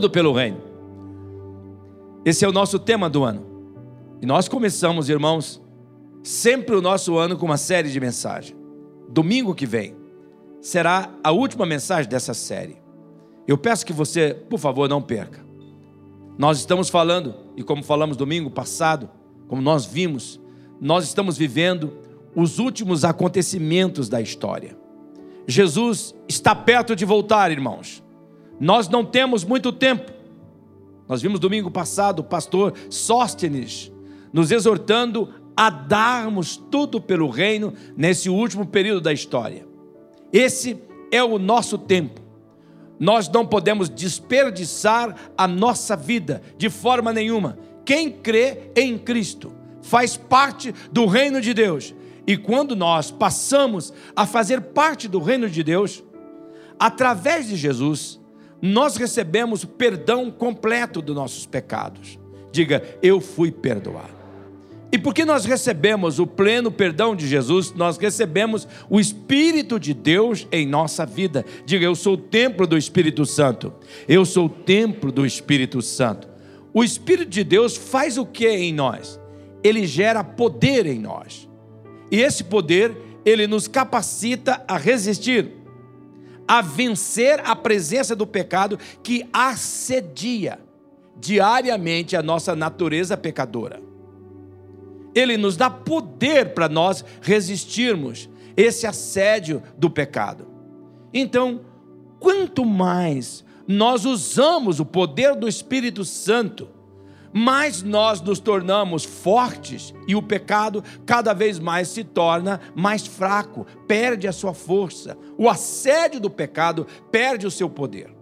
Tudo pelo reino. Esse é o nosso tema do ano. E nós começamos, irmãos, sempre o nosso ano com uma série de mensagens. Domingo que vem será a última mensagem dessa série. Eu peço que você, por favor, não perca. Nós estamos falando, e como falamos domingo passado, como nós vimos, nós estamos vivendo os últimos acontecimentos da história. Jesus está perto de voltar, irmãos. Nós não temos muito tempo. Nós vimos domingo passado o pastor Sóstenes nos exortando a darmos tudo pelo reino nesse último período da história. Esse é o nosso tempo. Nós não podemos desperdiçar a nossa vida de forma nenhuma. Quem crê em Cristo faz parte do reino de Deus. E quando nós passamos a fazer parte do reino de Deus, através de Jesus, nós recebemos o perdão completo dos nossos pecados. Diga, eu fui perdoado. E porque nós recebemos o pleno perdão de Jesus, nós recebemos o Espírito de Deus em nossa vida. Diga, eu sou o templo do Espírito Santo. Eu sou o templo do Espírito Santo. O Espírito de Deus faz o que em nós? Ele gera poder em nós. E esse poder, ele nos capacita a resistir, a vencer a presença do pecado que assedia diariamente a nossa natureza pecadora. Ele nos dá poder para nós resistirmos esse assédio do pecado. Então, quanto mais nós usamos o poder do Espírito Santo, mais nós nos tornamos fortes e o pecado cada vez mais se torna mais fraco, perde a sua força. O assédio do pecado perde o seu poder.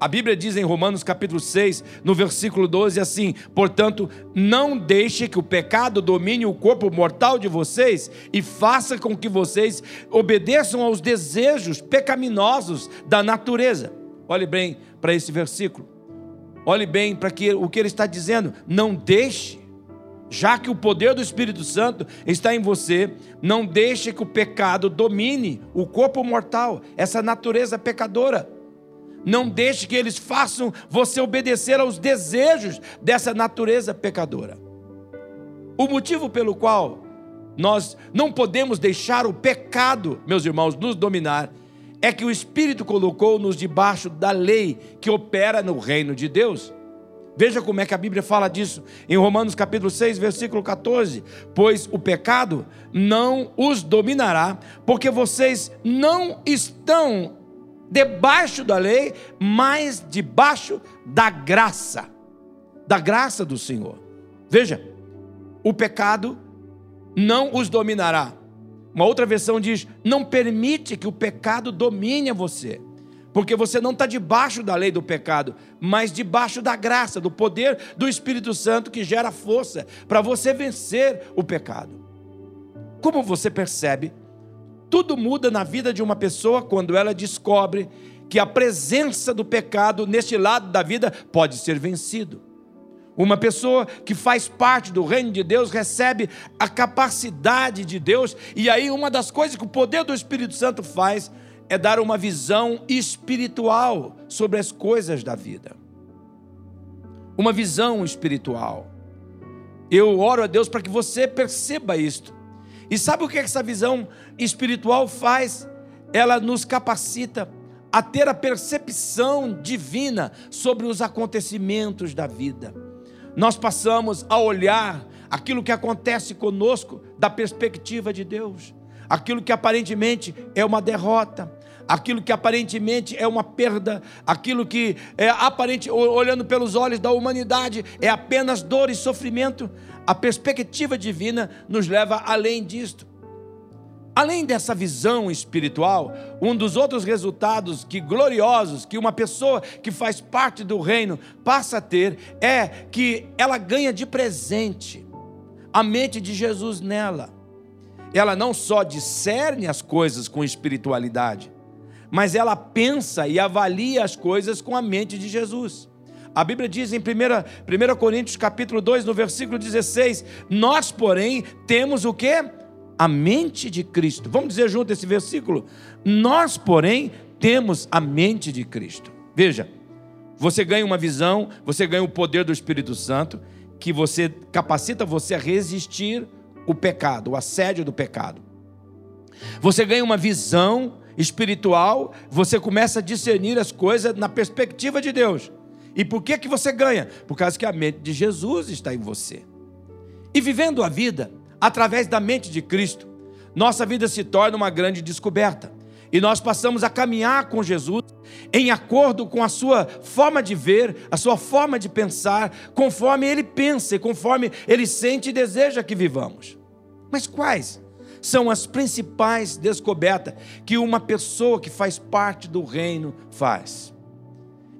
A Bíblia diz em Romanos capítulo 6, no versículo 12 assim: "Portanto, não deixe que o pecado domine o corpo mortal de vocês e faça com que vocês obedeçam aos desejos pecaminosos da natureza." Olhe bem para esse versículo. Olhe bem para que o que ele está dizendo, não deixe já que o poder do Espírito Santo está em você, não deixe que o pecado domine o corpo mortal, essa natureza pecadora. Não deixe que eles façam você obedecer aos desejos dessa natureza pecadora. O motivo pelo qual nós não podemos deixar o pecado, meus irmãos, nos dominar, é que o Espírito colocou-nos debaixo da lei que opera no reino de Deus. Veja como é que a Bíblia fala disso em Romanos capítulo 6, versículo 14: Pois o pecado não os dominará, porque vocês não estão debaixo da lei, mas debaixo da graça, da graça do Senhor. Veja, o pecado não os dominará. Uma outra versão diz: não permite que o pecado domine você, porque você não está debaixo da lei do pecado, mas debaixo da graça, do poder do Espírito Santo que gera força para você vencer o pecado. Como você percebe, tudo muda na vida de uma pessoa quando ela descobre que a presença do pecado neste lado da vida pode ser vencido. Uma pessoa que faz parte do reino de Deus recebe a capacidade de Deus, e aí uma das coisas que o poder do Espírito Santo faz é dar uma visão espiritual sobre as coisas da vida. Uma visão espiritual. Eu oro a Deus para que você perceba isto. E sabe o que essa visão espiritual faz? Ela nos capacita a ter a percepção divina sobre os acontecimentos da vida. Nós passamos a olhar aquilo que acontece conosco da perspectiva de Deus. Aquilo que aparentemente é uma derrota, aquilo que aparentemente é uma perda, aquilo que é aparente olhando pelos olhos da humanidade é apenas dor e sofrimento, a perspectiva divina nos leva além disto. Além dessa visão espiritual, um dos outros resultados que gloriosos que uma pessoa que faz parte do reino passa a ter é que ela ganha de presente a mente de Jesus nela. Ela não só discerne as coisas com espiritualidade, mas ela pensa e avalia as coisas com a mente de Jesus. A Bíblia diz em 1, 1 Coríntios capítulo 2, no versículo 16, nós, porém, temos o que? A mente de Cristo. Vamos dizer junto esse versículo? Nós, porém, temos a mente de Cristo. Veja, você ganha uma visão, você ganha o poder do Espírito Santo, que você capacita você a resistir o pecado, o assédio do pecado. Você ganha uma visão espiritual, você começa a discernir as coisas na perspectiva de Deus. E por que que você ganha? Por causa que a mente de Jesus está em você. E vivendo a vida através da mente de Cristo, nossa vida se torna uma grande descoberta. E nós passamos a caminhar com Jesus em acordo com a sua forma de ver, a sua forma de pensar, conforme ele pensa e conforme ele sente e deseja que vivamos. Mas quais são as principais descobertas que uma pessoa que faz parte do reino faz?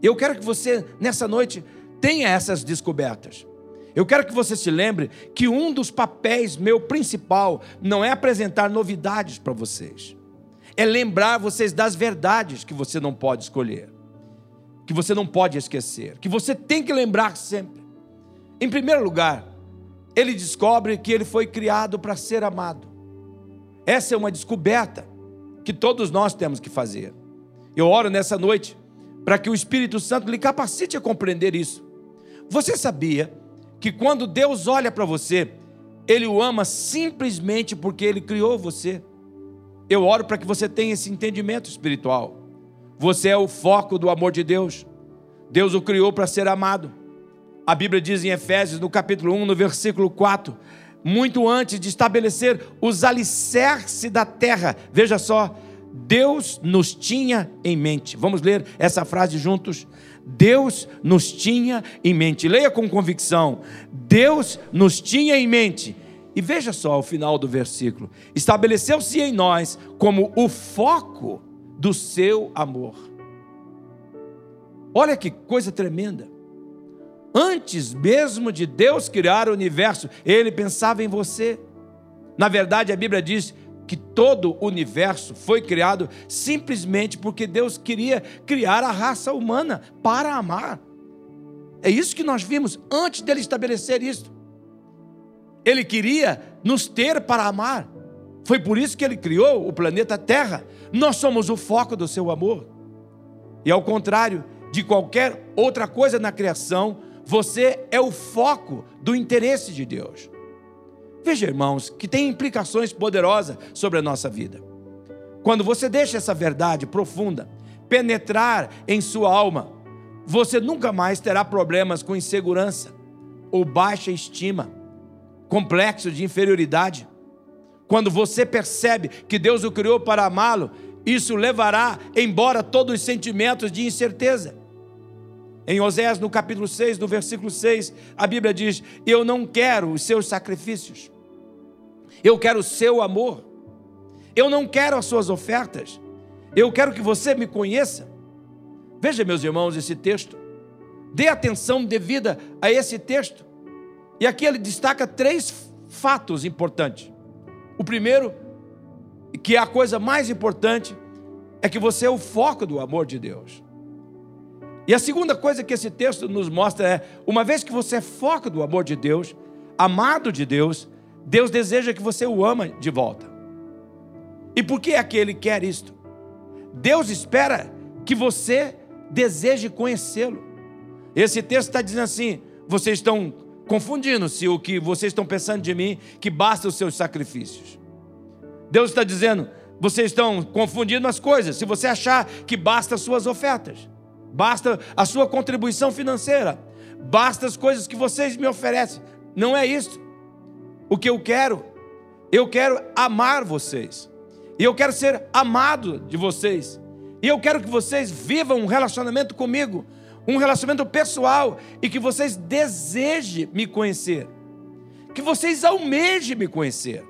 Eu quero que você, nessa noite, tenha essas descobertas. Eu quero que você se lembre que um dos papéis meu principal não é apresentar novidades para vocês, é lembrar vocês das verdades que você não pode escolher, que você não pode esquecer, que você tem que lembrar sempre. Em primeiro lugar, ele descobre que ele foi criado para ser amado. Essa é uma descoberta que todos nós temos que fazer. Eu oro nessa noite para que o Espírito Santo lhe capacite a compreender isso. Você sabia que quando Deus olha para você, Ele o ama simplesmente porque Ele criou você? Eu oro para que você tenha esse entendimento espiritual. Você é o foco do amor de Deus. Deus o criou para ser amado. A Bíblia diz em Efésios, no capítulo 1, no versículo 4, muito antes de estabelecer os alicerces da terra, veja só, Deus nos tinha em mente. Vamos ler essa frase juntos? Deus nos tinha em mente. Leia com convicção. Deus nos tinha em mente. E veja só o final do versículo: estabeleceu-se em nós como o foco do seu amor. Olha que coisa tremenda. Antes mesmo de Deus criar o universo, ele pensava em você. Na verdade, a Bíblia diz que todo o universo foi criado simplesmente porque Deus queria criar a raça humana para amar. É isso que nós vimos antes dele estabelecer isso. Ele queria nos ter para amar. Foi por isso que ele criou o planeta Terra. Nós somos o foco do seu amor. E ao contrário de qualquer outra coisa na criação, você é o foco do interesse de Deus. Veja, irmãos, que tem implicações poderosas sobre a nossa vida. Quando você deixa essa verdade profunda penetrar em sua alma, você nunca mais terá problemas com insegurança ou baixa estima, complexo de inferioridade. Quando você percebe que Deus o criou para amá-lo, isso levará embora todos os sentimentos de incerteza. Em Oséias, no capítulo 6, no versículo 6, a Bíblia diz: Eu não quero os seus sacrifícios, eu quero o seu amor, eu não quero as suas ofertas, eu quero que você me conheça. Veja, meus irmãos, esse texto, dê atenção devida a esse texto, e aqui ele destaca três fatos importantes. O primeiro, que é a coisa mais importante, é que você é o foco do amor de Deus. E a segunda coisa que esse texto nos mostra é: uma vez que você é foco do amor de Deus, amado de Deus, Deus deseja que você o ama de volta. E por que é que ele quer isto? Deus espera que você deseje conhecê-lo. Esse texto está dizendo assim: vocês estão confundindo-se o que vocês estão pensando de mim, que basta os seus sacrifícios. Deus está dizendo, vocês estão confundindo as coisas. Se você achar que basta as suas ofertas, basta a sua contribuição financeira, basta as coisas que vocês me oferecem. Não é isso. O que eu quero, eu quero amar vocês. E eu quero ser amado de vocês. E eu quero que vocês vivam um relacionamento comigo, um relacionamento pessoal e que vocês desejem me conhecer. Que vocês almejem me conhecer.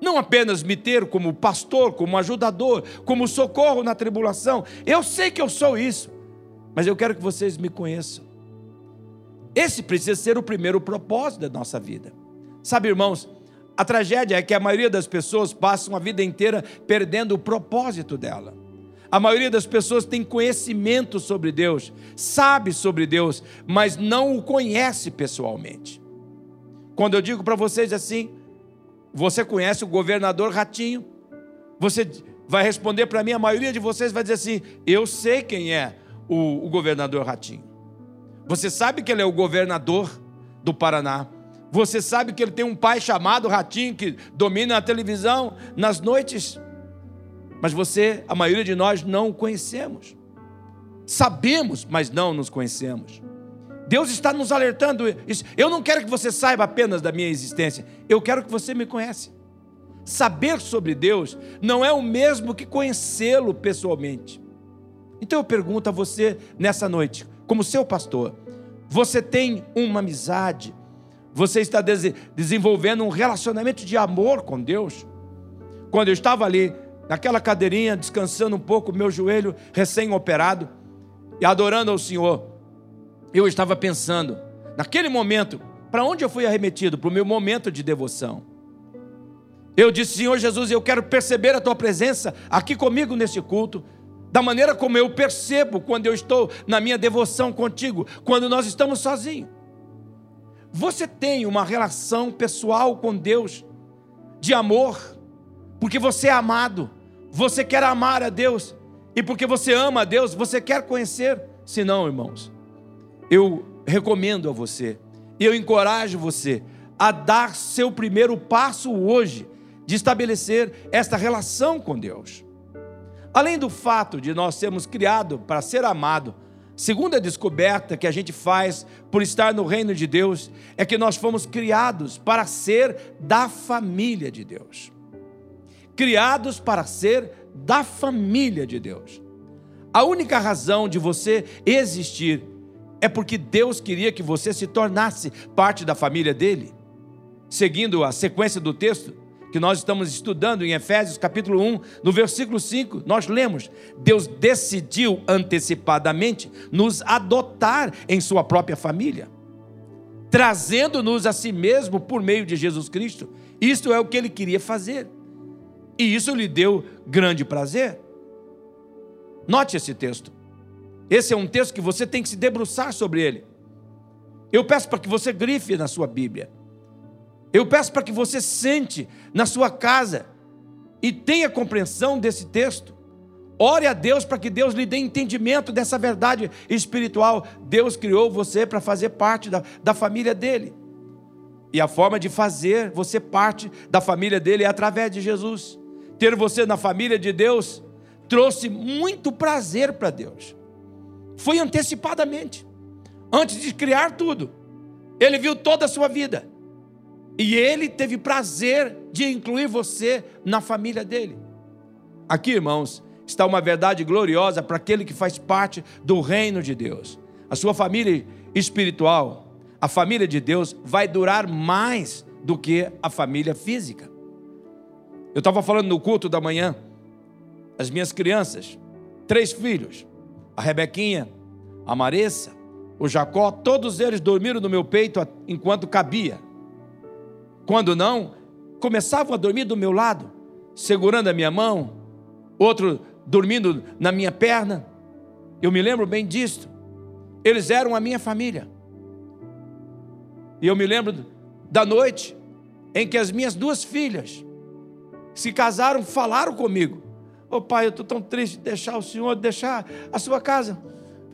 Não apenas me ter como pastor, como ajudador, como socorro na tribulação. Eu sei que eu sou isso mas eu quero que vocês me conheçam. Esse precisa ser o primeiro propósito da nossa vida. Sabe, irmãos, a tragédia é que a maioria das pessoas passam a vida inteira perdendo o propósito dela. A maioria das pessoas tem conhecimento sobre Deus, sabe sobre Deus, mas não o conhece pessoalmente. Quando eu digo para vocês assim, você conhece o governador Ratinho? Você vai responder para mim, a maioria de vocês vai dizer assim: eu sei quem é o, o governador Ratinho. Você sabe que ele é o governador do Paraná. Você sabe que ele tem um pai chamado Ratinho que domina a televisão nas noites. Mas você, a maioria de nós, não o conhecemos. Sabemos, mas não nos conhecemos. Deus está nos alertando. Eu não quero que você saiba apenas da minha existência. Eu quero que você me conhece. Saber sobre Deus não é o mesmo que conhecê-lo pessoalmente. Então eu pergunto a você nessa noite, como seu pastor, você tem uma amizade? Você está desenvolvendo um relacionamento de amor com Deus? Quando eu estava ali, naquela cadeirinha, descansando um pouco, meu joelho recém-operado, e adorando ao Senhor, eu estava pensando, naquele momento, para onde eu fui arremetido? Para o meu momento de devoção. Eu disse, Senhor Jesus, eu quero perceber a tua presença aqui comigo nesse culto, da maneira como eu percebo quando eu estou na minha devoção contigo, quando nós estamos sozinhos. Você tem uma relação pessoal com Deus, de amor, porque você é amado, você quer amar a Deus, e porque você ama a Deus, você quer conhecer. Se não, irmãos, eu recomendo a você, eu encorajo você a dar seu primeiro passo hoje de estabelecer esta relação com Deus. Além do fato de nós sermos criados para ser amado, segunda descoberta que a gente faz por estar no reino de Deus é que nós fomos criados para ser da família de Deus. Criados para ser da família de Deus. A única razão de você existir é porque Deus queria que você se tornasse parte da família dele. Seguindo a sequência do texto, que nós estamos estudando em Efésios capítulo 1, no versículo 5, nós lemos: Deus decidiu antecipadamente nos adotar em sua própria família, trazendo-nos a si mesmo por meio de Jesus Cristo. Isto é o que ele queria fazer. E isso lhe deu grande prazer. Note esse texto. Esse é um texto que você tem que se debruçar sobre ele. Eu peço para que você grife na sua Bíblia. Eu peço para que você sente na sua casa e tenha compreensão desse texto. Ore a Deus para que Deus lhe dê entendimento dessa verdade espiritual. Deus criou você para fazer parte da, da família dele. E a forma de fazer você parte da família dele é através de Jesus. Ter você na família de Deus trouxe muito prazer para Deus. Foi antecipadamente. Antes de criar tudo, ele viu toda a sua vida. E ele teve prazer de incluir você na família dele. Aqui, irmãos, está uma verdade gloriosa para aquele que faz parte do reino de Deus. A sua família espiritual, a família de Deus, vai durar mais do que a família física. Eu estava falando no culto da manhã, as minhas crianças, três filhos, a Rebequinha, a Maressa, o Jacó, todos eles dormiram no meu peito enquanto cabia. Quando não, começavam a dormir do meu lado, segurando a minha mão, outro dormindo na minha perna. Eu me lembro bem disto. Eles eram a minha família. E eu me lembro da noite em que as minhas duas filhas se casaram, falaram comigo. Ô oh, pai, eu estou tão triste de deixar o senhor, de deixar a sua casa.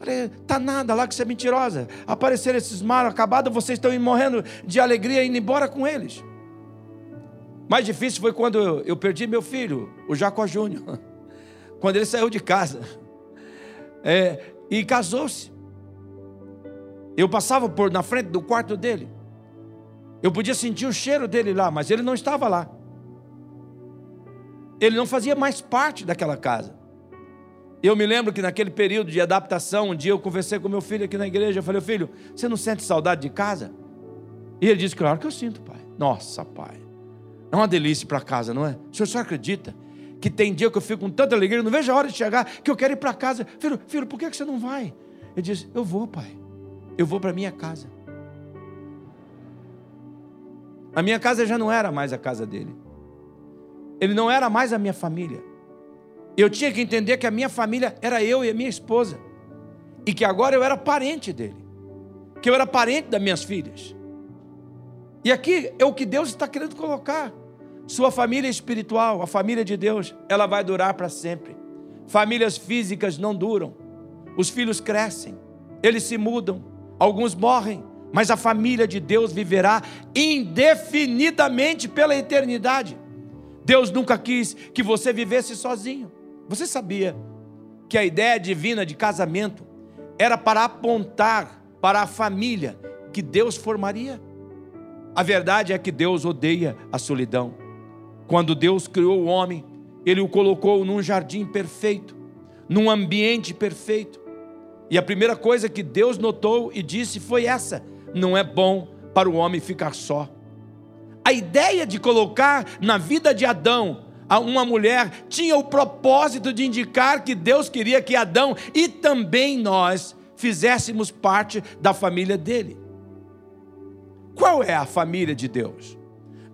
Falei, tá nada lá que você é mentirosa. Apareceram esses malos acabados, vocês estão morrendo de alegria indo embora com eles. Mais difícil foi quando eu, eu perdi meu filho, o Jacó Júnior. Quando ele saiu de casa. É, e casou-se. Eu passava por na frente do quarto dele. Eu podia sentir o cheiro dele lá, mas ele não estava lá. Ele não fazia mais parte daquela casa. Eu me lembro que naquele período de adaptação, um dia eu conversei com meu filho aqui na igreja. Eu falei, filho, você não sente saudade de casa? E ele disse, claro que eu sinto, pai. Nossa, pai. É uma delícia para casa, não é? O senhor só acredita que tem dia que eu fico com tanta alegria, não vejo a hora de chegar, que eu quero ir para casa. Filho, filho, por que você não vai? Ele disse, eu vou, pai. Eu vou para minha casa. A minha casa já não era mais a casa dele. Ele não era mais a minha família. Eu tinha que entender que a minha família era eu e a minha esposa. E que agora eu era parente dele. Que eu era parente das minhas filhas. E aqui é o que Deus está querendo colocar. Sua família espiritual, a família de Deus, ela vai durar para sempre. Famílias físicas não duram. os filhos crescem, eles se mudam, alguns morrem, mas a família de Deus viverá indefinidamente pela eternidade. Deus nunca quis que você vivesse sozinho. Você sabia que a ideia divina de casamento era para apontar para a família que Deus formaria? A verdade é que Deus odeia a solidão. Quando Deus criou o homem, ele o colocou num jardim perfeito, num ambiente perfeito. E a primeira coisa que Deus notou e disse foi essa: não é bom para o homem ficar só. A ideia de colocar na vida de Adão uma mulher tinha o propósito de indicar que Deus queria que Adão e também nós fizéssemos parte da família dele. Qual é a família de Deus?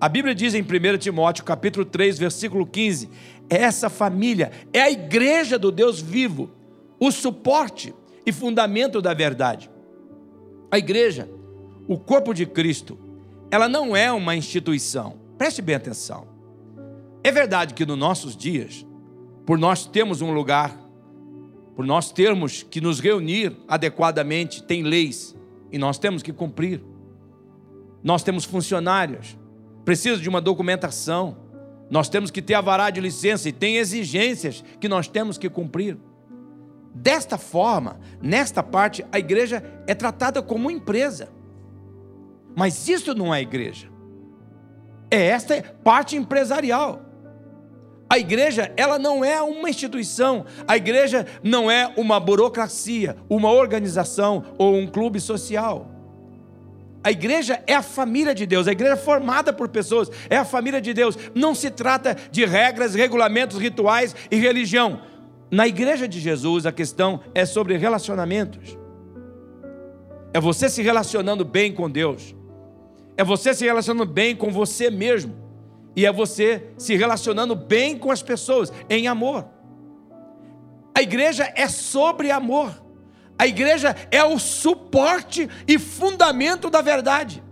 A Bíblia diz em 1 Timóteo, capítulo 3, versículo 15: essa família é a igreja do Deus vivo, o suporte e fundamento da verdade. A igreja, o corpo de Cristo, ela não é uma instituição. Preste bem atenção. É verdade que nos nossos dias, por nós termos um lugar, por nós termos que nos reunir adequadamente, tem leis e nós temos que cumprir. Nós temos funcionários, precisa de uma documentação, nós temos que ter a vará de licença e tem exigências que nós temos que cumprir. Desta forma, nesta parte, a igreja é tratada como empresa. Mas isso não é igreja. É esta parte empresarial. A igreja, ela não é uma instituição. A igreja não é uma burocracia, uma organização ou um clube social. A igreja é a família de Deus, a igreja é formada por pessoas, é a família de Deus. Não se trata de regras, regulamentos, rituais e religião. Na igreja de Jesus, a questão é sobre relacionamentos. É você se relacionando bem com Deus. É você se relacionando bem com você mesmo. E é você se relacionando bem com as pessoas, em amor. A igreja é sobre amor. A igreja é o suporte e fundamento da verdade.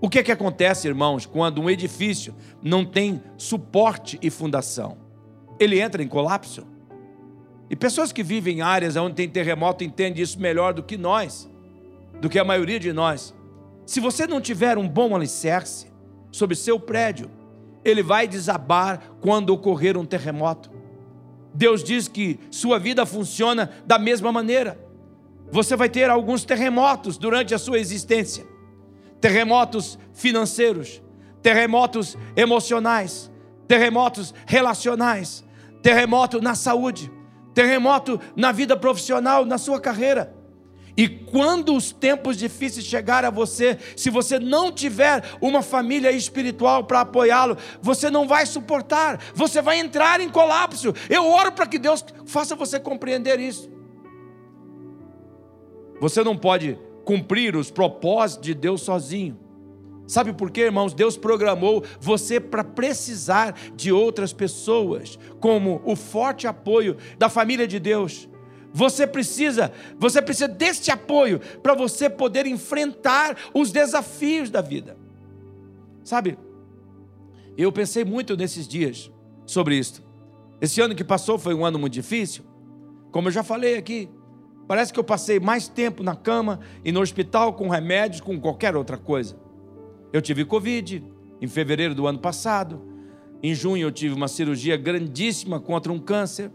O que é que acontece, irmãos, quando um edifício não tem suporte e fundação? Ele entra em colapso. E pessoas que vivem em áreas onde tem terremoto entendem isso melhor do que nós, do que a maioria de nós. Se você não tiver um bom alicerce sobre seu prédio, ele vai desabar quando ocorrer um terremoto. Deus diz que sua vida funciona da mesma maneira. Você vai ter alguns terremotos durante a sua existência terremotos financeiros, terremotos emocionais, terremotos relacionais, terremoto na saúde, terremoto na vida profissional, na sua carreira. E quando os tempos difíceis chegarem a você, se você não tiver uma família espiritual para apoiá-lo, você não vai suportar, você vai entrar em colapso. Eu oro para que Deus faça você compreender isso. Você não pode cumprir os propósitos de Deus sozinho. Sabe por quê, irmãos? Deus programou você para precisar de outras pessoas, como o forte apoio da família de Deus você precisa, você precisa deste apoio para você poder enfrentar os desafios da vida. Sabe? Eu pensei muito nesses dias sobre isso. Esse ano que passou foi um ano muito difícil. Como eu já falei aqui, parece que eu passei mais tempo na cama e no hospital com remédios, com qualquer outra coisa. Eu tive Covid em fevereiro do ano passado. Em junho eu tive uma cirurgia grandíssima contra um câncer.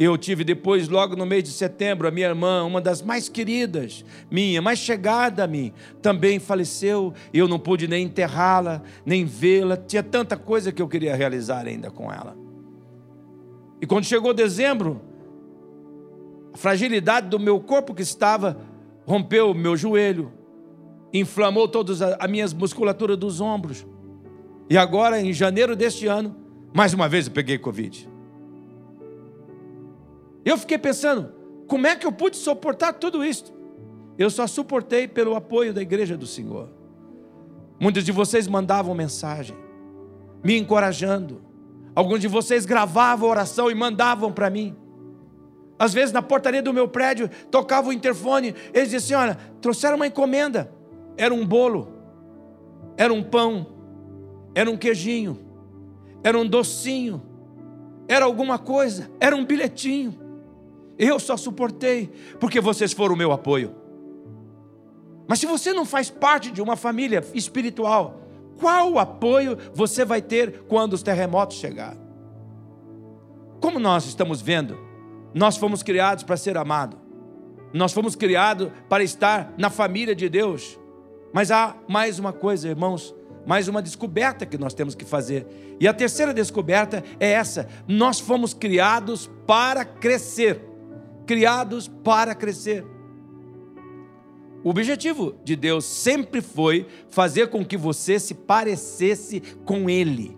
Eu tive depois, logo no mês de setembro, a minha irmã, uma das mais queridas, minha, mais chegada a mim, também faleceu. Eu não pude nem enterrá-la, nem vê-la. Tinha tanta coisa que eu queria realizar ainda com ela. E quando chegou dezembro, a fragilidade do meu corpo que estava rompeu o meu joelho, inflamou todas as minhas musculaturas dos ombros. E agora, em janeiro deste ano, mais uma vez eu peguei Covid. Eu fiquei pensando, como é que eu pude suportar tudo isso? Eu só suportei pelo apoio da igreja do Senhor. Muitos de vocês mandavam mensagem, me encorajando. Alguns de vocês gravavam oração e mandavam para mim. Às vezes, na portaria do meu prédio, tocava o interfone. Eles diziam assim: Olha, trouxeram uma encomenda. Era um bolo, era um pão, era um queijinho, era um docinho, era alguma coisa, era um bilhetinho. Eu só suportei porque vocês foram o meu apoio. Mas se você não faz parte de uma família espiritual, qual apoio você vai ter quando os terremotos chegarem? Como nós estamos vendo, nós fomos criados para ser amados. Nós fomos criados para estar na família de Deus. Mas há mais uma coisa, irmãos, mais uma descoberta que nós temos que fazer. E a terceira descoberta é essa: nós fomos criados para crescer. Criados para crescer. O objetivo de Deus sempre foi fazer com que você se parecesse com Ele.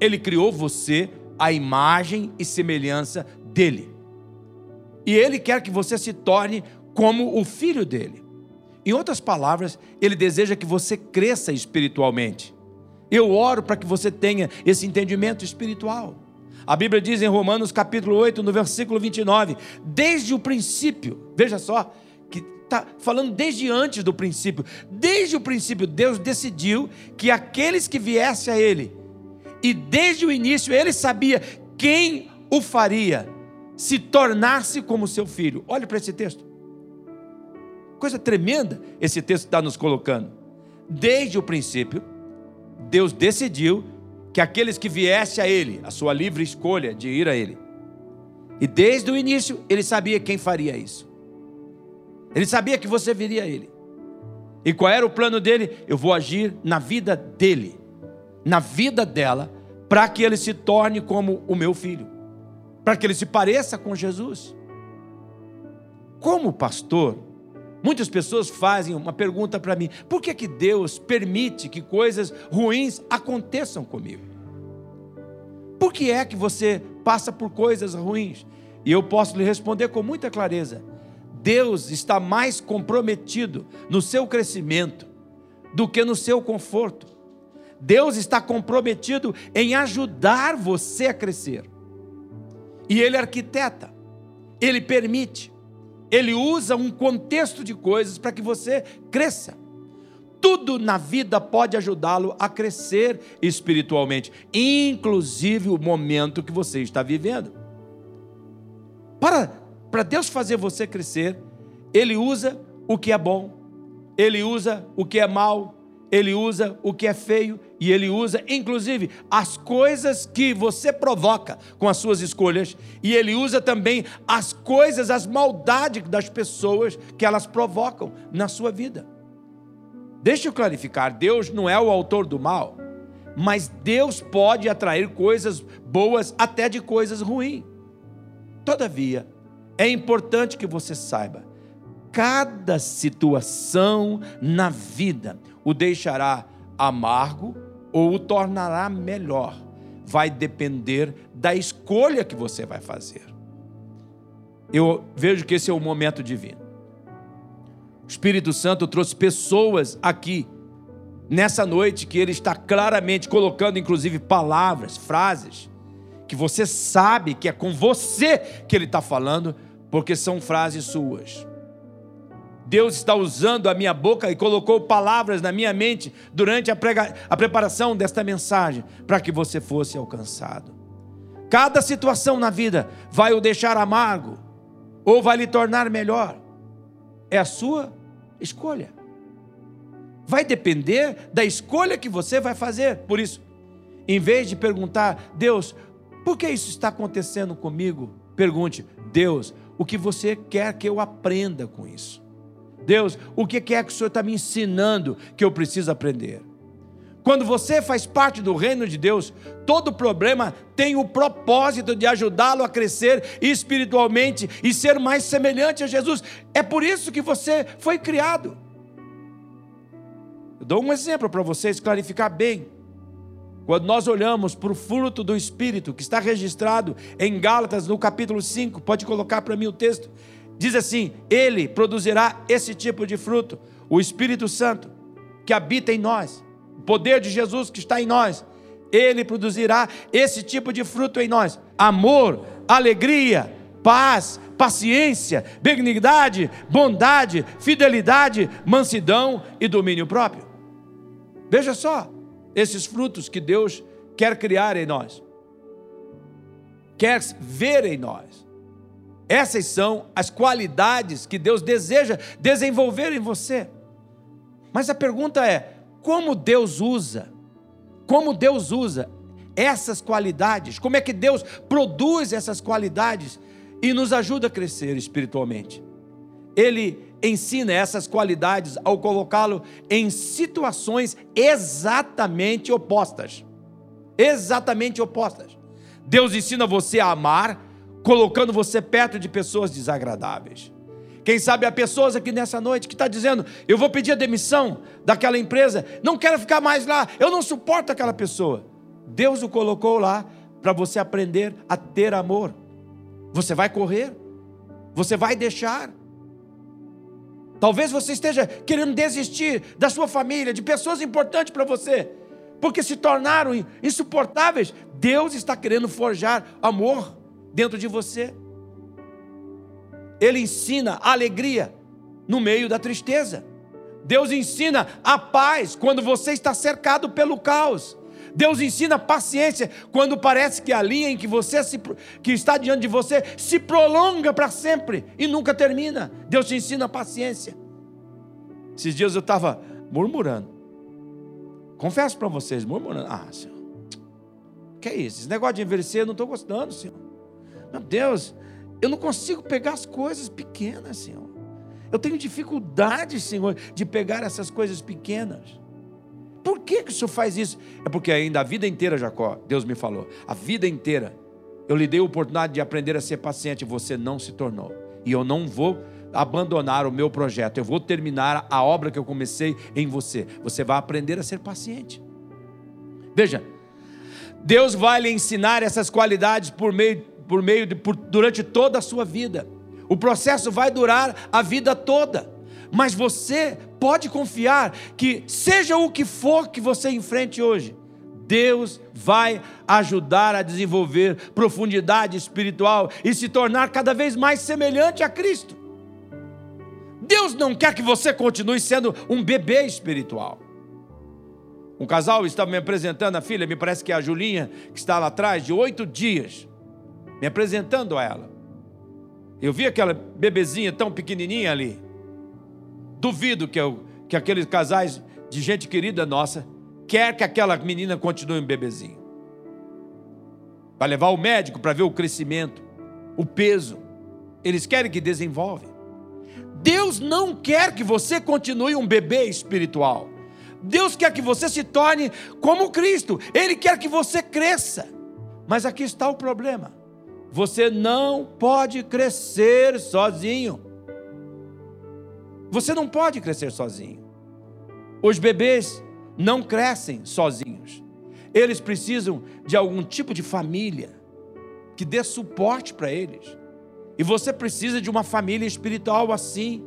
Ele criou você à imagem e semelhança dele. E Ele quer que você se torne como o filho dele. Em outras palavras, Ele deseja que você cresça espiritualmente. Eu oro para que você tenha esse entendimento espiritual. A Bíblia diz em Romanos capítulo 8, no versículo 29, desde o princípio, veja só, está falando desde antes do princípio. Desde o princípio, Deus decidiu que aqueles que viessem a Ele, e desde o início Ele sabia quem o faria se tornasse como seu filho. Olhe para esse texto. Coisa tremenda esse texto está nos colocando. Desde o princípio, Deus decidiu que aqueles que viessem a Ele, a sua livre escolha de ir a Ele, e desde o início Ele sabia quem faria isso. Ele sabia que você viria a ele. E qual era o plano dele? Eu vou agir na vida dele, na vida dela, para que ele se torne como o meu filho, para que ele se pareça com Jesus. Como pastor, muitas pessoas fazem uma pergunta para mim: por que, que Deus permite que coisas ruins aconteçam comigo? Por que é que você passa por coisas ruins? E eu posso lhe responder com muita clareza Deus está mais comprometido no seu crescimento do que no seu conforto. Deus está comprometido em ajudar você a crescer. E Ele arquiteta, Ele permite, Ele usa um contexto de coisas para que você cresça. Tudo na vida pode ajudá-lo a crescer espiritualmente, inclusive o momento que você está vivendo. Para para Deus fazer você crescer, Ele usa o que é bom, Ele usa o que é mal, Ele usa o que é feio e Ele usa, inclusive, as coisas que você provoca com as suas escolhas, e Ele usa também as coisas, as maldades das pessoas que elas provocam na sua vida. Deixa eu clarificar: Deus não é o autor do mal, mas Deus pode atrair coisas boas até de coisas ruins. Todavia, é importante que você saiba: cada situação na vida o deixará amargo ou o tornará melhor. Vai depender da escolha que você vai fazer. Eu vejo que esse é o momento divino. O Espírito Santo trouxe pessoas aqui nessa noite que ele está claramente colocando, inclusive, palavras, frases que você sabe que é com você que ele está falando, porque são frases suas. Deus está usando a minha boca e colocou palavras na minha mente durante a, prega, a preparação desta mensagem, para que você fosse alcançado. Cada situação na vida vai o deixar amargo ou vai lhe tornar melhor. É a sua escolha. Vai depender da escolha que você vai fazer. Por isso, em vez de perguntar, Deus, por que isso está acontecendo comigo? Pergunte, Deus, o que você quer que eu aprenda com isso? Deus, o que quer que o Senhor está me ensinando que eu preciso aprender? Quando você faz parte do reino de Deus, todo problema tem o propósito de ajudá-lo a crescer espiritualmente e ser mais semelhante a Jesus. É por isso que você foi criado. Eu dou um exemplo para vocês clarificar bem. Quando nós olhamos para o fruto do Espírito, que está registrado em Gálatas, no capítulo 5, pode colocar para mim o texto, diz assim: Ele produzirá esse tipo de fruto, o Espírito Santo, que habita em nós, o poder de Jesus que está em nós, ele produzirá esse tipo de fruto em nós: amor, alegria, paz, paciência, benignidade, bondade, fidelidade, mansidão e domínio próprio. Veja só, esses frutos que Deus quer criar em nós, quer ver em nós. Essas são as qualidades que Deus deseja desenvolver em você. Mas a pergunta é: como Deus usa? Como Deus usa essas qualidades? Como é que Deus produz essas qualidades e nos ajuda a crescer espiritualmente? Ele ensina essas qualidades ao colocá-lo em situações exatamente opostas. Exatamente opostas. Deus ensina você a amar, colocando você perto de pessoas desagradáveis. Quem sabe há pessoas aqui nessa noite que está dizendo: eu vou pedir a demissão daquela empresa, não quero ficar mais lá, eu não suporto aquela pessoa. Deus o colocou lá para você aprender a ter amor. Você vai correr, você vai deixar. Talvez você esteja querendo desistir da sua família, de pessoas importantes para você, porque se tornaram insuportáveis. Deus está querendo forjar amor dentro de você. Ele ensina a alegria no meio da tristeza. Deus ensina a paz quando você está cercado pelo caos. Deus ensina paciência quando parece que a linha em que você se, que está diante de você se prolonga para sempre e nunca termina. Deus te ensina paciência. Esses dias eu estava murmurando. Confesso para vocês, murmurando. Ah, Senhor, que é isso? Esse negócio de envelhecer eu não estou gostando, Senhor. Meu Deus, eu não consigo pegar as coisas pequenas, Senhor. Eu tenho dificuldade, Senhor, de pegar essas coisas pequenas. Por que, que o Senhor faz isso? É porque ainda a vida inteira, Jacó, Deus me falou, a vida inteira, eu lhe dei a oportunidade de aprender a ser paciente, você não se tornou. E eu não vou abandonar o meu projeto, eu vou terminar a obra que eu comecei em você. Você vai aprender a ser paciente. Veja, Deus vai lhe ensinar essas qualidades por meio por meio de por, durante toda a sua vida. O processo vai durar a vida toda. Mas você pode confiar que seja o que for que você enfrente hoje, Deus vai ajudar a desenvolver profundidade espiritual e se tornar cada vez mais semelhante a Cristo. Deus não quer que você continue sendo um bebê espiritual. Um casal estava me apresentando a filha, me parece que é a Julinha, que está lá atrás, de oito dias me apresentando a ela. Eu vi aquela bebezinha tão pequenininha ali. Duvido que, eu, que aqueles casais de gente querida nossa quer que aquela menina continue um bebezinho. Para levar o médico para ver o crescimento, o peso. Eles querem que desenvolve. Deus não quer que você continue um bebê espiritual. Deus quer que você se torne como Cristo. Ele quer que você cresça. Mas aqui está o problema. Você não pode crescer sozinho. Você não pode crescer sozinho. Os bebês não crescem sozinhos. Eles precisam de algum tipo de família que dê suporte para eles. E você precisa de uma família espiritual assim,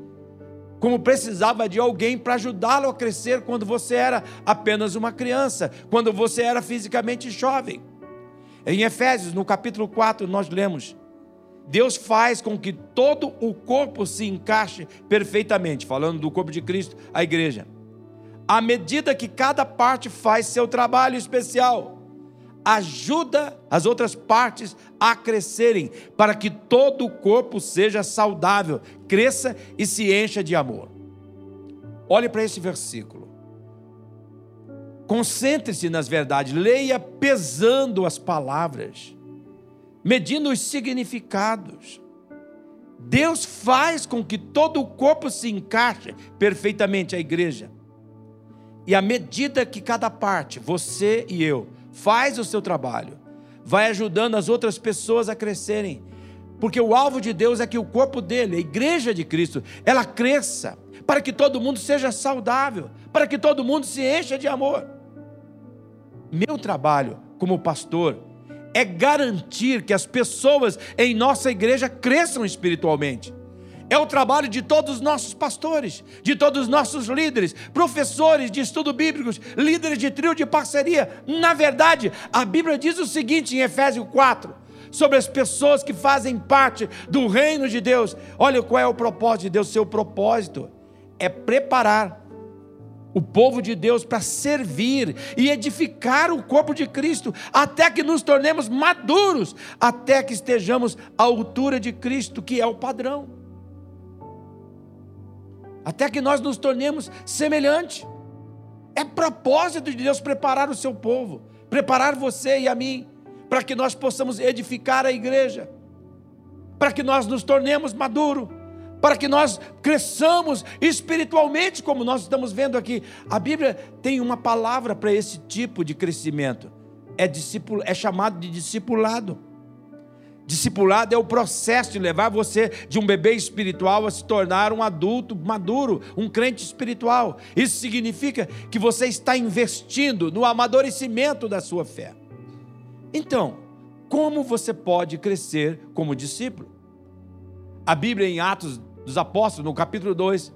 como precisava de alguém para ajudá-lo a crescer quando você era apenas uma criança, quando você era fisicamente jovem. Em Efésios, no capítulo 4, nós lemos: Deus faz com que todo o corpo se encaixe perfeitamente, falando do corpo de Cristo, a igreja. À medida que cada parte faz seu trabalho especial, ajuda as outras partes a crescerem, para que todo o corpo seja saudável, cresça e se encha de amor. Olhe para esse versículo. Concentre-se nas verdades, leia pesando as palavras, medindo os significados. Deus faz com que todo o corpo se encaixe perfeitamente à igreja. E à medida que cada parte, você e eu, faz o seu trabalho, vai ajudando as outras pessoas a crescerem. Porque o alvo de Deus é que o corpo dele, a igreja de Cristo, ela cresça, para que todo mundo seja saudável, para que todo mundo se encha de amor. Meu trabalho como pastor é garantir que as pessoas em nossa igreja cresçam espiritualmente. É o trabalho de todos os nossos pastores, de todos os nossos líderes, professores de estudo bíblicos, líderes de trio de parceria. Na verdade, a Bíblia diz o seguinte em Efésios 4: sobre as pessoas que fazem parte do reino de Deus. Olha qual é o propósito de Deus: seu propósito é preparar o povo de Deus para servir e edificar o corpo de Cristo, até que nos tornemos maduros, até que estejamos à altura de Cristo, que é o padrão. Até que nós nos tornemos semelhante. É propósito de Deus preparar o seu povo, preparar você e a mim, para que nós possamos edificar a igreja, para que nós nos tornemos maduros para que nós cresçamos espiritualmente, como nós estamos vendo aqui. A Bíblia tem uma palavra para esse tipo de crescimento. É, discípulo, é chamado de discipulado. Discipulado é o processo de levar você de um bebê espiritual a se tornar um adulto maduro, um crente espiritual. Isso significa que você está investindo no amadurecimento da sua fé. Então, como você pode crescer como discípulo? A Bíblia, em Atos dos Apóstolos, no capítulo 2,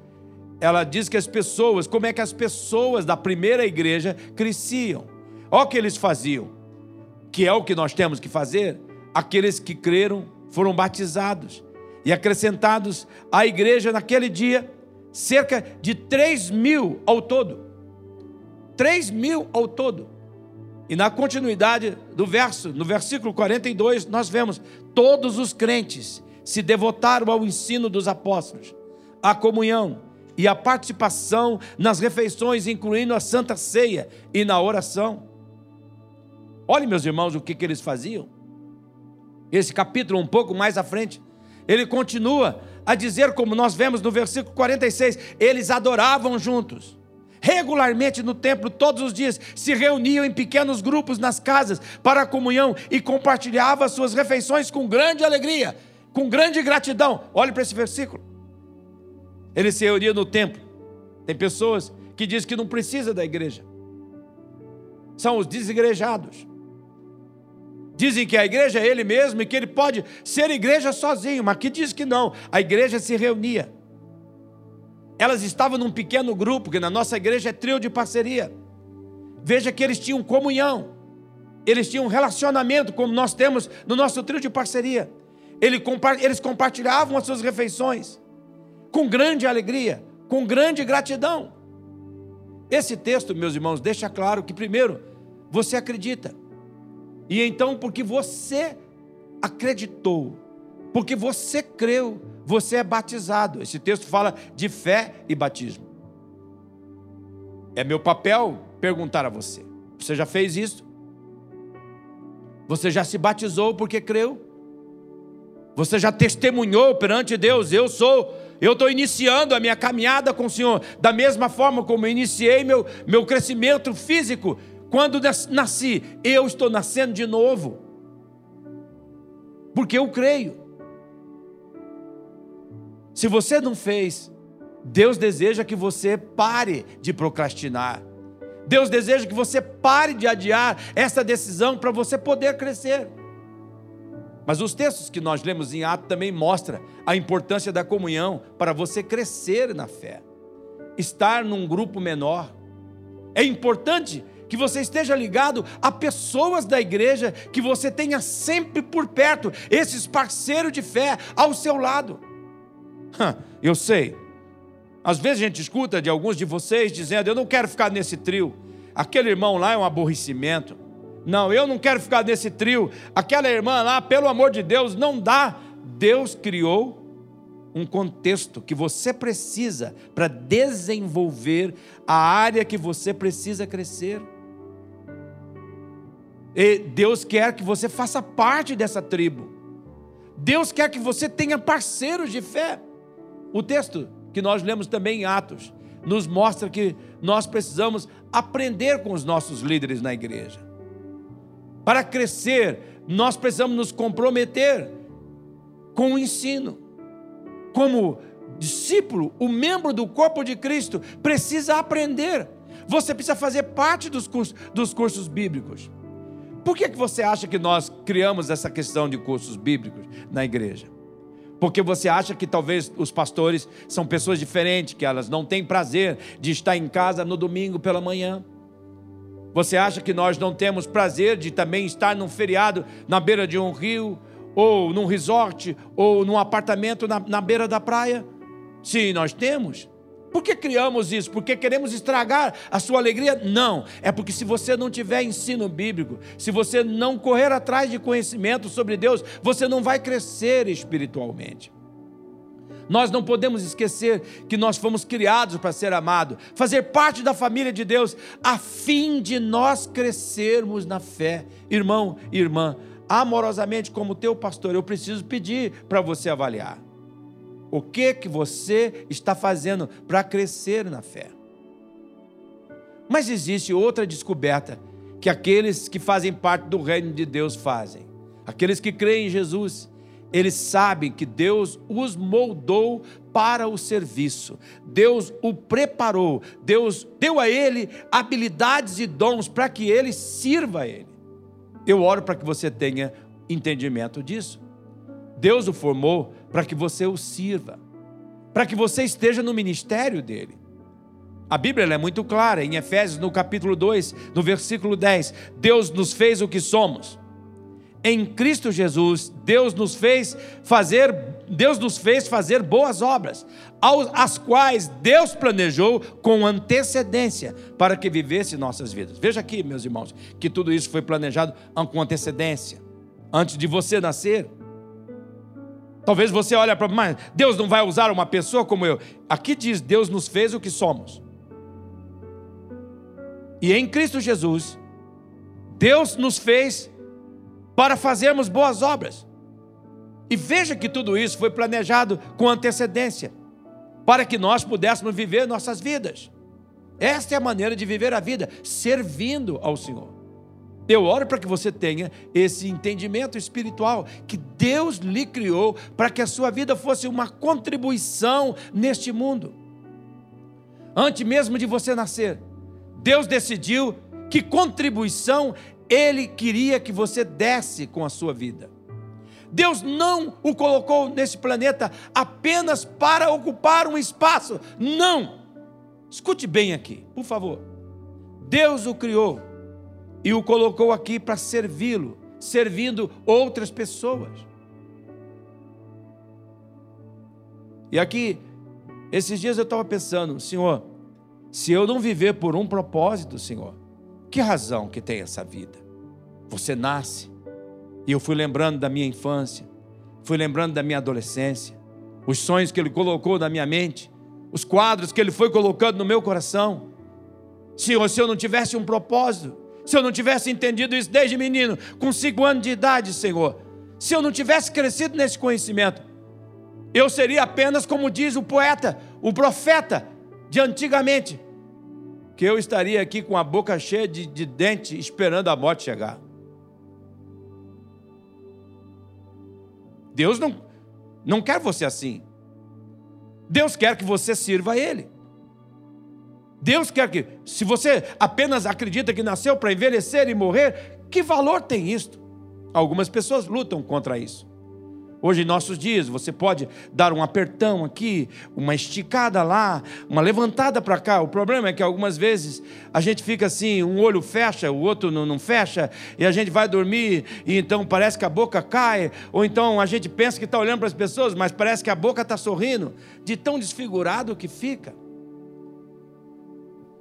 ela diz que as pessoas, como é que as pessoas da primeira igreja cresciam. Olha o que eles faziam, que é o que nós temos que fazer. Aqueles que creram foram batizados e acrescentados à igreja naquele dia, cerca de 3 mil ao todo. 3 mil ao todo. E na continuidade do verso, no versículo 42, nós vemos todos os crentes se devotaram ao ensino dos apóstolos, à comunhão e à participação nas refeições, incluindo a santa ceia e na oração. Olhe, meus irmãos, o que, que eles faziam. Esse capítulo, um pouco mais à frente, ele continua a dizer, como nós vemos no versículo 46, eles adoravam juntos regularmente no templo, todos os dias, se reuniam em pequenos grupos nas casas para a comunhão e compartilhavam as suas refeições com grande alegria com grande gratidão. Olhe para esse versículo. Ele se reunia no templo. Tem pessoas que dizem que não precisa da igreja. São os desigrejados. Dizem que a igreja é ele mesmo e que ele pode ser igreja sozinho, mas que diz que não. A igreja se reunia. Elas estavam num pequeno grupo, que na nossa igreja é trio de parceria. Veja que eles tinham comunhão. Eles tinham um relacionamento, como nós temos no nosso trio de parceria eles compartilhavam as suas refeições com grande alegria, com grande gratidão. Esse texto, meus irmãos, deixa claro que, primeiro, você acredita, e então, porque você acreditou, porque você creu, você é batizado. Esse texto fala de fé e batismo. É meu papel perguntar a você: você já fez isso? Você já se batizou porque creu? Você já testemunhou perante Deus, eu sou, eu estou iniciando a minha caminhada com o Senhor, da mesma forma como iniciei meu, meu crescimento físico. Quando nasci, eu estou nascendo de novo, porque eu creio. Se você não fez, Deus deseja que você pare de procrastinar. Deus deseja que você pare de adiar essa decisão para você poder crescer. Mas os textos que nós lemos em Atos também mostram a importância da comunhão para você crescer na fé, estar num grupo menor. É importante que você esteja ligado a pessoas da igreja, que você tenha sempre por perto esses parceiros de fé ao seu lado. Eu sei, às vezes a gente escuta de alguns de vocês dizendo: Eu não quero ficar nesse trio, aquele irmão lá é um aborrecimento. Não, eu não quero ficar nesse trio. Aquela irmã lá, pelo amor de Deus, não dá. Deus criou um contexto que você precisa para desenvolver a área que você precisa crescer. E Deus quer que você faça parte dessa tribo. Deus quer que você tenha parceiros de fé. O texto que nós lemos também em Atos nos mostra que nós precisamos aprender com os nossos líderes na igreja. Para crescer, nós precisamos nos comprometer com o ensino. Como discípulo, o membro do corpo de Cristo precisa aprender. Você precisa fazer parte dos cursos, dos cursos bíblicos. Por que, que você acha que nós criamos essa questão de cursos bíblicos na igreja? Porque você acha que talvez os pastores são pessoas diferentes, que elas não têm prazer de estar em casa no domingo pela manhã. Você acha que nós não temos prazer de também estar num feriado na beira de um rio, ou num resort, ou num apartamento na, na beira da praia? Sim, nós temos. Por que criamos isso? Porque queremos estragar a sua alegria? Não. É porque se você não tiver ensino bíblico, se você não correr atrás de conhecimento sobre Deus, você não vai crescer espiritualmente. Nós não podemos esquecer que nós fomos criados para ser amados, fazer parte da família de Deus, a fim de nós crescermos na fé. Irmão irmã, amorosamente, como teu pastor, eu preciso pedir para você avaliar. O que que você está fazendo para crescer na fé? Mas existe outra descoberta que aqueles que fazem parte do reino de Deus fazem. Aqueles que creem em Jesus, eles sabem que Deus os moldou para o serviço. Deus o preparou. Deus deu a ele habilidades e dons para que ele sirva a ele. Eu oro para que você tenha entendimento disso. Deus o formou para que você o sirva, para que você esteja no ministério dele. A Bíblia é muito clara, em Efésios, no capítulo 2, no versículo 10, Deus nos fez o que somos. Em Cristo Jesus, Deus nos fez fazer, Deus nos fez fazer boas obras, as quais Deus planejou com antecedência para que vivesse nossas vidas. Veja aqui, meus irmãos, que tudo isso foi planejado com antecedência, antes de você nascer. Talvez você olhe para, mas Deus não vai usar uma pessoa como eu. Aqui diz: Deus nos fez o que somos. E em Cristo Jesus, Deus nos fez para fazermos boas obras. E veja que tudo isso foi planejado com antecedência, para que nós pudéssemos viver nossas vidas. Esta é a maneira de viver a vida, servindo ao Senhor. Eu oro para que você tenha esse entendimento espiritual, que Deus lhe criou para que a sua vida fosse uma contribuição neste mundo. Antes mesmo de você nascer, Deus decidiu que contribuição Ele queria que você desse com a sua vida. Deus não o colocou nesse planeta apenas para ocupar um espaço. Não! Escute bem aqui, por favor. Deus o criou e o colocou aqui para servi-lo, servindo outras pessoas. E aqui, esses dias eu estava pensando, Senhor, se eu não viver por um propósito, Senhor, que razão que tem essa vida? Você nasce, e eu fui lembrando da minha infância, fui lembrando da minha adolescência, os sonhos que Ele colocou na minha mente, os quadros que Ele foi colocando no meu coração. Senhor, se eu não tivesse um propósito, se eu não tivesse entendido isso desde menino, com cinco anos de idade, Senhor, se eu não tivesse crescido nesse conhecimento, eu seria apenas como diz o poeta, o profeta de antigamente, que eu estaria aqui com a boca cheia de, de dente esperando a morte chegar. Deus não, não quer você assim. Deus quer que você sirva a Ele. Deus quer que, se você apenas acredita que nasceu para envelhecer e morrer, que valor tem isto? Algumas pessoas lutam contra isso. Hoje, em nossos dias, você pode dar um apertão aqui, uma esticada lá, uma levantada para cá. O problema é que algumas vezes a gente fica assim, um olho fecha, o outro não, não, fecha, e a gente vai dormir e então parece que a boca cai, ou então a gente pensa que está olhando para as pessoas, mas parece que a boca está sorrindo, de tão desfigurado que fica.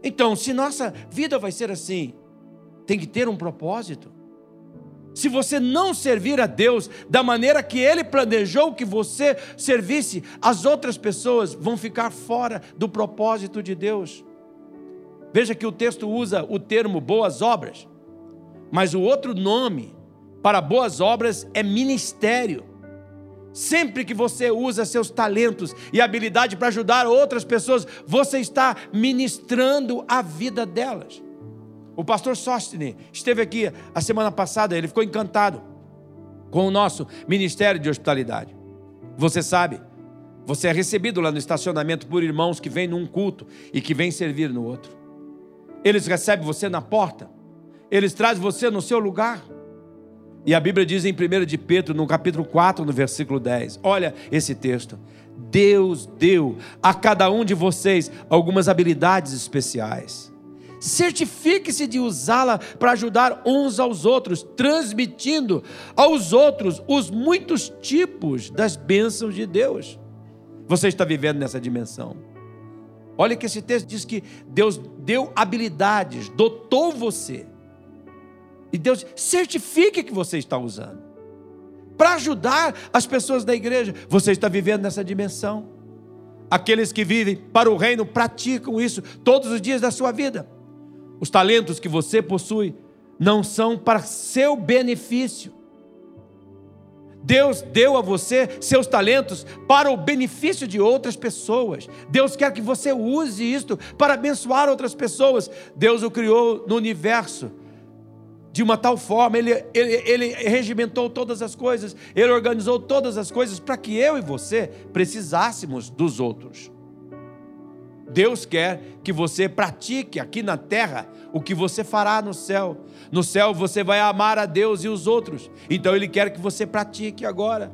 Então, se nossa vida vai ser assim, tem que ter um propósito. Se você não servir a Deus da maneira que Ele planejou que você servisse, as outras pessoas vão ficar fora do propósito de Deus. Veja que o texto usa o termo boas obras, mas o outro nome para boas obras é ministério. Sempre que você usa seus talentos e habilidade para ajudar outras pessoas, você está ministrando a vida delas. O pastor Sostene esteve aqui a semana passada, ele ficou encantado com o nosso ministério de hospitalidade. Você sabe, você é recebido lá no estacionamento por irmãos que vêm num culto e que vêm servir no outro. Eles recebem você na porta, eles trazem você no seu lugar. E a Bíblia diz em 1 de Pedro, no capítulo 4, no versículo 10. Olha esse texto. Deus deu a cada um de vocês algumas habilidades especiais. Certifique-se de usá-la para ajudar uns aos outros, transmitindo aos outros os muitos tipos das bênçãos de Deus. Você está vivendo nessa dimensão. Olha que esse texto diz que Deus deu habilidades, dotou você. E Deus certifique que você está usando. Para ajudar as pessoas da igreja. Você está vivendo nessa dimensão. Aqueles que vivem para o reino praticam isso todos os dias da sua vida. Os talentos que você possui não são para seu benefício. Deus deu a você seus talentos para o benefício de outras pessoas. Deus quer que você use isto para abençoar outras pessoas. Deus o criou no universo de uma tal forma, ele, ele, ele regimentou todas as coisas, ele organizou todas as coisas para que eu e você precisássemos dos outros. Deus quer que você pratique aqui na terra o que você fará no céu. No céu você vai amar a Deus e os outros. Então Ele quer que você pratique agora.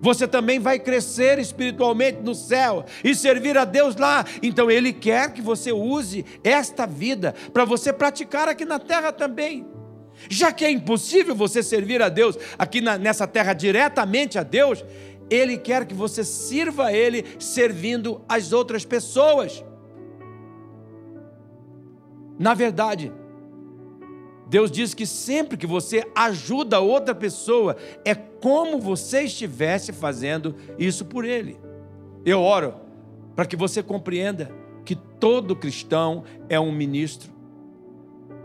Você também vai crescer espiritualmente no céu e servir a Deus lá. Então Ele quer que você use esta vida para você praticar aqui na terra também. Já que é impossível você servir a Deus aqui na, nessa terra diretamente a Deus, Ele quer que você sirva a Ele servindo as outras pessoas. Na verdade, Deus diz que sempre que você ajuda outra pessoa, é como você estivesse fazendo isso por Ele. Eu oro para que você compreenda que todo cristão é um ministro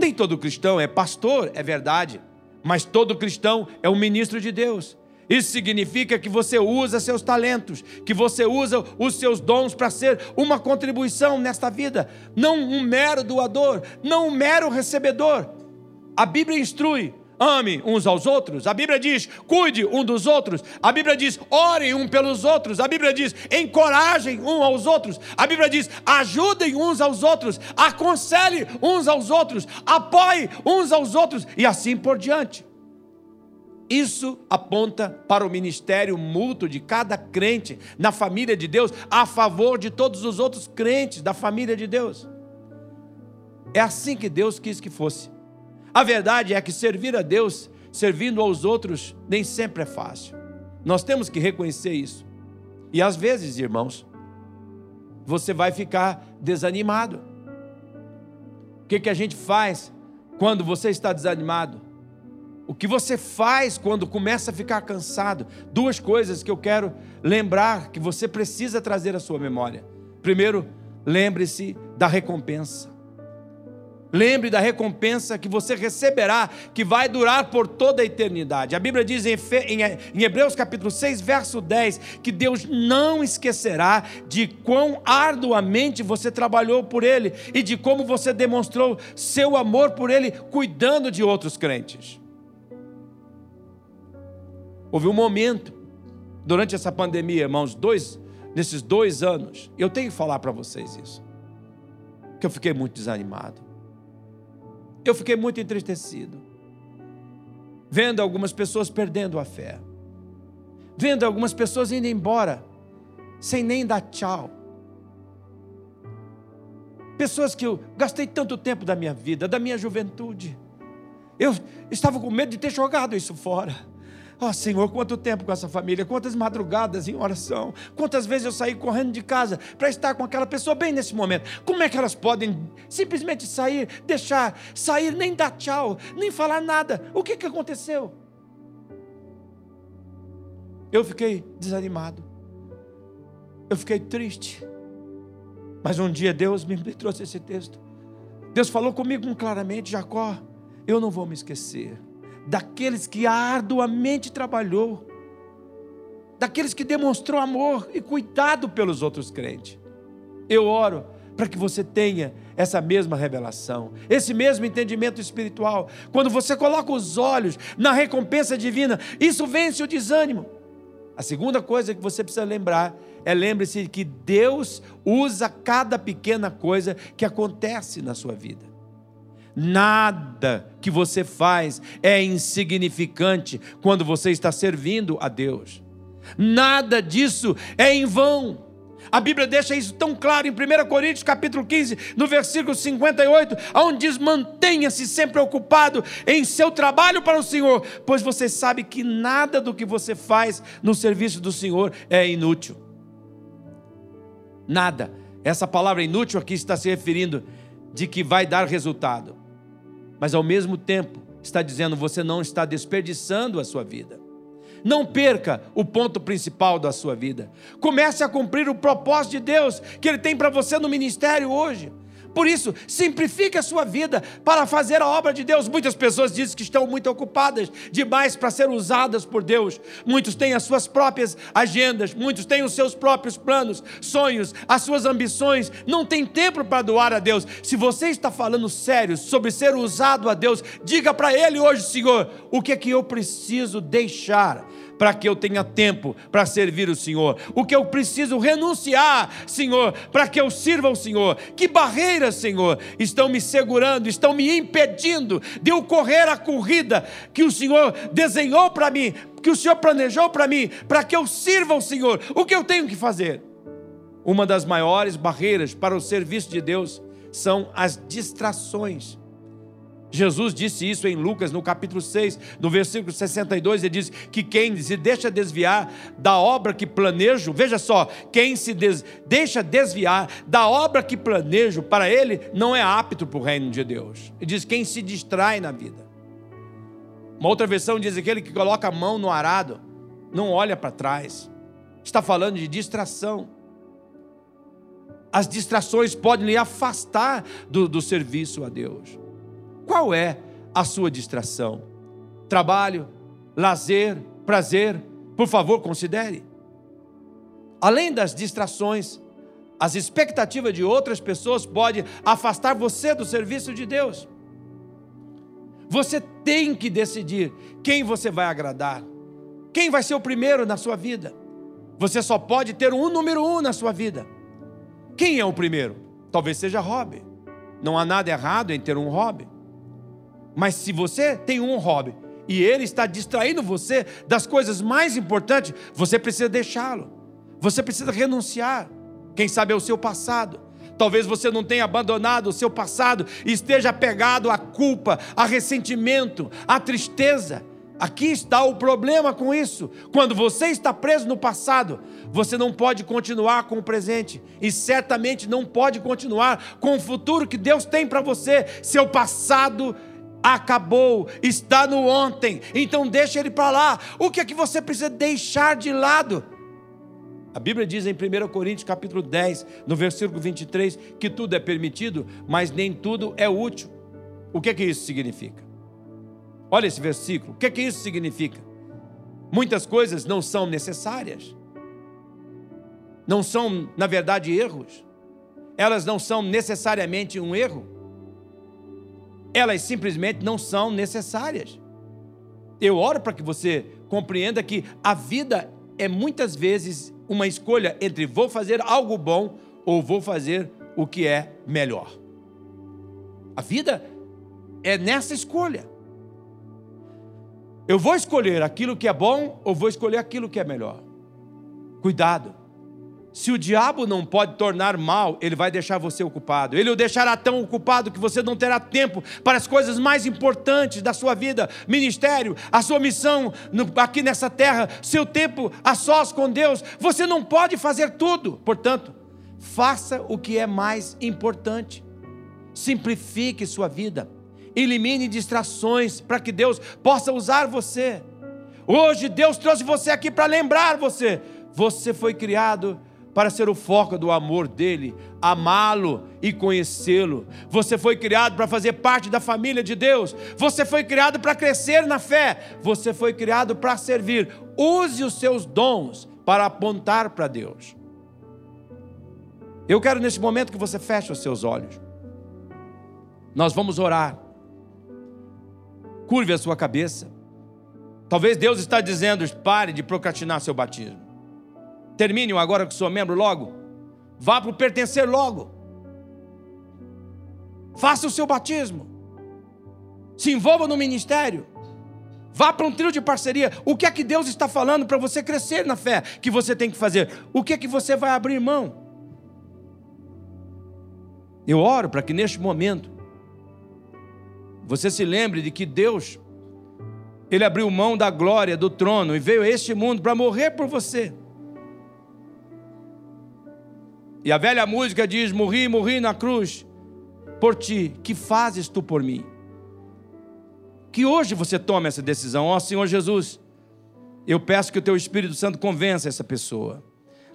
nem todo cristão é pastor, é verdade, mas todo cristão é um ministro de Deus. Isso significa que você usa seus talentos, que você usa os seus dons para ser uma contribuição nesta vida, não um mero doador, não um mero recebedor. A Bíblia instrui ame uns aos outros. A Bíblia diz: cuide um dos outros. A Bíblia diz: orem um pelos outros. A Bíblia diz: encorajem um aos outros. A Bíblia diz: ajudem uns aos outros, aconselhe uns aos outros, apoie uns aos outros e assim por diante. Isso aponta para o ministério mútuo de cada crente na família de Deus, a favor de todos os outros crentes da família de Deus. É assim que Deus quis que fosse. A verdade é que servir a Deus, servindo aos outros, nem sempre é fácil. Nós temos que reconhecer isso. E às vezes, irmãos, você vai ficar desanimado. O que, que a gente faz quando você está desanimado? O que você faz quando começa a ficar cansado? Duas coisas que eu quero lembrar que você precisa trazer à sua memória. Primeiro, lembre-se da recompensa. Lembre da recompensa que você receberá, que vai durar por toda a eternidade. A Bíblia diz em, Hebreus capítulo 6, verso 10, que Deus não esquecerá de quão arduamente você trabalhou por Ele e de como você demonstrou seu amor por Ele, cuidando de outros crentes. Houve um momento, durante essa pandemia, irmãos, dois, nesses dois anos, eu tenho que falar para vocês isso, que eu fiquei muito desanimado eu fiquei muito entristecido, vendo algumas pessoas perdendo a fé, vendo algumas pessoas indo embora, sem nem dar tchau. Pessoas que eu gastei tanto tempo da minha vida, da minha juventude. Eu estava com medo de ter jogado isso fora. Oh Senhor, quanto tempo com essa família, quantas madrugadas em oração, quantas vezes eu saí correndo de casa para estar com aquela pessoa bem nesse momento. Como é que elas podem simplesmente sair, deixar, sair, nem dar tchau, nem falar nada? O que, que aconteceu? Eu fiquei desanimado, eu fiquei triste. Mas um dia Deus me trouxe esse texto. Deus falou comigo claramente: Jacó, eu não vou me esquecer daqueles que arduamente trabalhou, daqueles que demonstrou amor e cuidado pelos outros crentes. Eu oro para que você tenha essa mesma revelação, esse mesmo entendimento espiritual. Quando você coloca os olhos na recompensa divina, isso vence o desânimo. A segunda coisa que você precisa lembrar é lembre-se que Deus usa cada pequena coisa que acontece na sua vida. Nada que você faz é insignificante quando você está servindo a Deus. Nada disso é em vão. A Bíblia deixa isso tão claro em 1 Coríntios capítulo 15, no versículo 58, onde diz: mantenha-se sempre ocupado em seu trabalho para o Senhor, pois você sabe que nada do que você faz no serviço do Senhor é inútil. Nada Essa palavra inútil aqui está se referindo de que vai dar resultado. Mas ao mesmo tempo, está dizendo você não está desperdiçando a sua vida. Não perca o ponto principal da sua vida. Comece a cumprir o propósito de Deus que Ele tem para você no ministério hoje. Por isso, simplifique a sua vida para fazer a obra de Deus. Muitas pessoas dizem que estão muito ocupadas demais para ser usadas por Deus. Muitos têm as suas próprias agendas, muitos têm os seus próprios planos, sonhos, as suas ambições. Não tem tempo para doar a Deus. Se você está falando sério sobre ser usado a Deus, diga para Ele hoje, Senhor, o que é que eu preciso deixar para que eu tenha tempo para servir o Senhor, o que eu preciso renunciar, Senhor, para que eu sirva o Senhor. Que barreiras, Senhor, estão me segurando, estão me impedindo de eu correr a corrida que o Senhor desenhou para mim, que o Senhor planejou para mim, para que eu sirva o Senhor. O que eu tenho que fazer? Uma das maiores barreiras para o serviço de Deus são as distrações. Jesus disse isso em Lucas, no capítulo 6, no versículo 62, ele diz que quem se deixa desviar da obra que planejo, veja só, quem se des, deixa desviar da obra que planejo, para ele não é apto para o reino de Deus. Ele diz quem se distrai na vida. Uma outra versão diz aquele que coloca a mão no arado, não olha para trás. Está falando de distração. As distrações podem lhe afastar do, do serviço a Deus. Qual é a sua distração? Trabalho, lazer, prazer? Por favor, considere. Além das distrações, as expectativas de outras pessoas podem afastar você do serviço de Deus. Você tem que decidir quem você vai agradar, quem vai ser o primeiro na sua vida. Você só pode ter um número um na sua vida. Quem é o primeiro? Talvez seja hobby. Não há nada errado em ter um hobby. Mas se você tem um hobby e ele está distraindo você das coisas mais importantes, você precisa deixá-lo. Você precisa renunciar. Quem sabe é o seu passado. Talvez você não tenha abandonado o seu passado e esteja apegado à culpa, a ressentimento, à tristeza. Aqui está o problema com isso. Quando você está preso no passado, você não pode continuar com o presente e certamente não pode continuar com o futuro que Deus tem para você. Seu passado acabou, está no ontem, então deixa ele para lá. O que é que você precisa deixar de lado? A Bíblia diz em 1 Coríntios capítulo 10, no versículo 23, que tudo é permitido, mas nem tudo é útil. O que é que isso significa? Olha esse versículo, o que é que isso significa? Muitas coisas não são necessárias, não são, na verdade, erros, elas não são necessariamente um erro, elas simplesmente não são necessárias. Eu oro para que você compreenda que a vida é muitas vezes uma escolha entre vou fazer algo bom ou vou fazer o que é melhor. A vida é nessa escolha. Eu vou escolher aquilo que é bom ou vou escolher aquilo que é melhor. Cuidado. Se o diabo não pode tornar mal, ele vai deixar você ocupado. Ele o deixará tão ocupado que você não terá tempo para as coisas mais importantes da sua vida, ministério, a sua missão aqui nessa terra, seu tempo a sós com Deus. Você não pode fazer tudo. Portanto, faça o que é mais importante. Simplifique sua vida. Elimine distrações para que Deus possa usar você. Hoje Deus trouxe você aqui para lembrar você. Você foi criado para ser o foco do amor dele, amá-lo e conhecê-lo. Você foi criado para fazer parte da família de Deus. Você foi criado para crescer na fé. Você foi criado para servir. Use os seus dons para apontar para Deus. Eu quero nesse momento que você feche os seus olhos. Nós vamos orar. Curve a sua cabeça. Talvez Deus está dizendo: pare de procrastinar seu batismo. Termine agora que sou membro logo. Vá para o pertencer logo. Faça o seu batismo. Se envolva no ministério. Vá para um trio de parceria. O que é que Deus está falando para você crescer na fé que você tem que fazer? O que é que você vai abrir mão? Eu oro para que neste momento você se lembre de que Deus ele abriu mão da glória do trono e veio a este mundo para morrer por você. E a velha música diz: Morri, morri na cruz por ti. Que fazes tu por mim? Que hoje você tome essa decisão, ó Senhor Jesus. Eu peço que o teu Espírito Santo convença essa pessoa.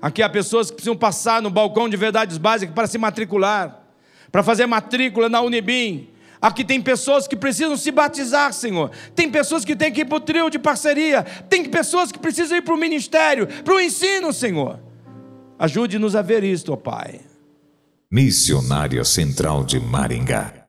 Aqui há pessoas que precisam passar no balcão de verdades básicas para se matricular, para fazer matrícula na Unibim. Aqui tem pessoas que precisam se batizar, Senhor. Tem pessoas que têm que ir para o trio de parceria. Tem pessoas que precisam ir para o ministério, para o ensino, Senhor. Ajude-nos a ver isto, ó Pai. Missionária Central de Maringá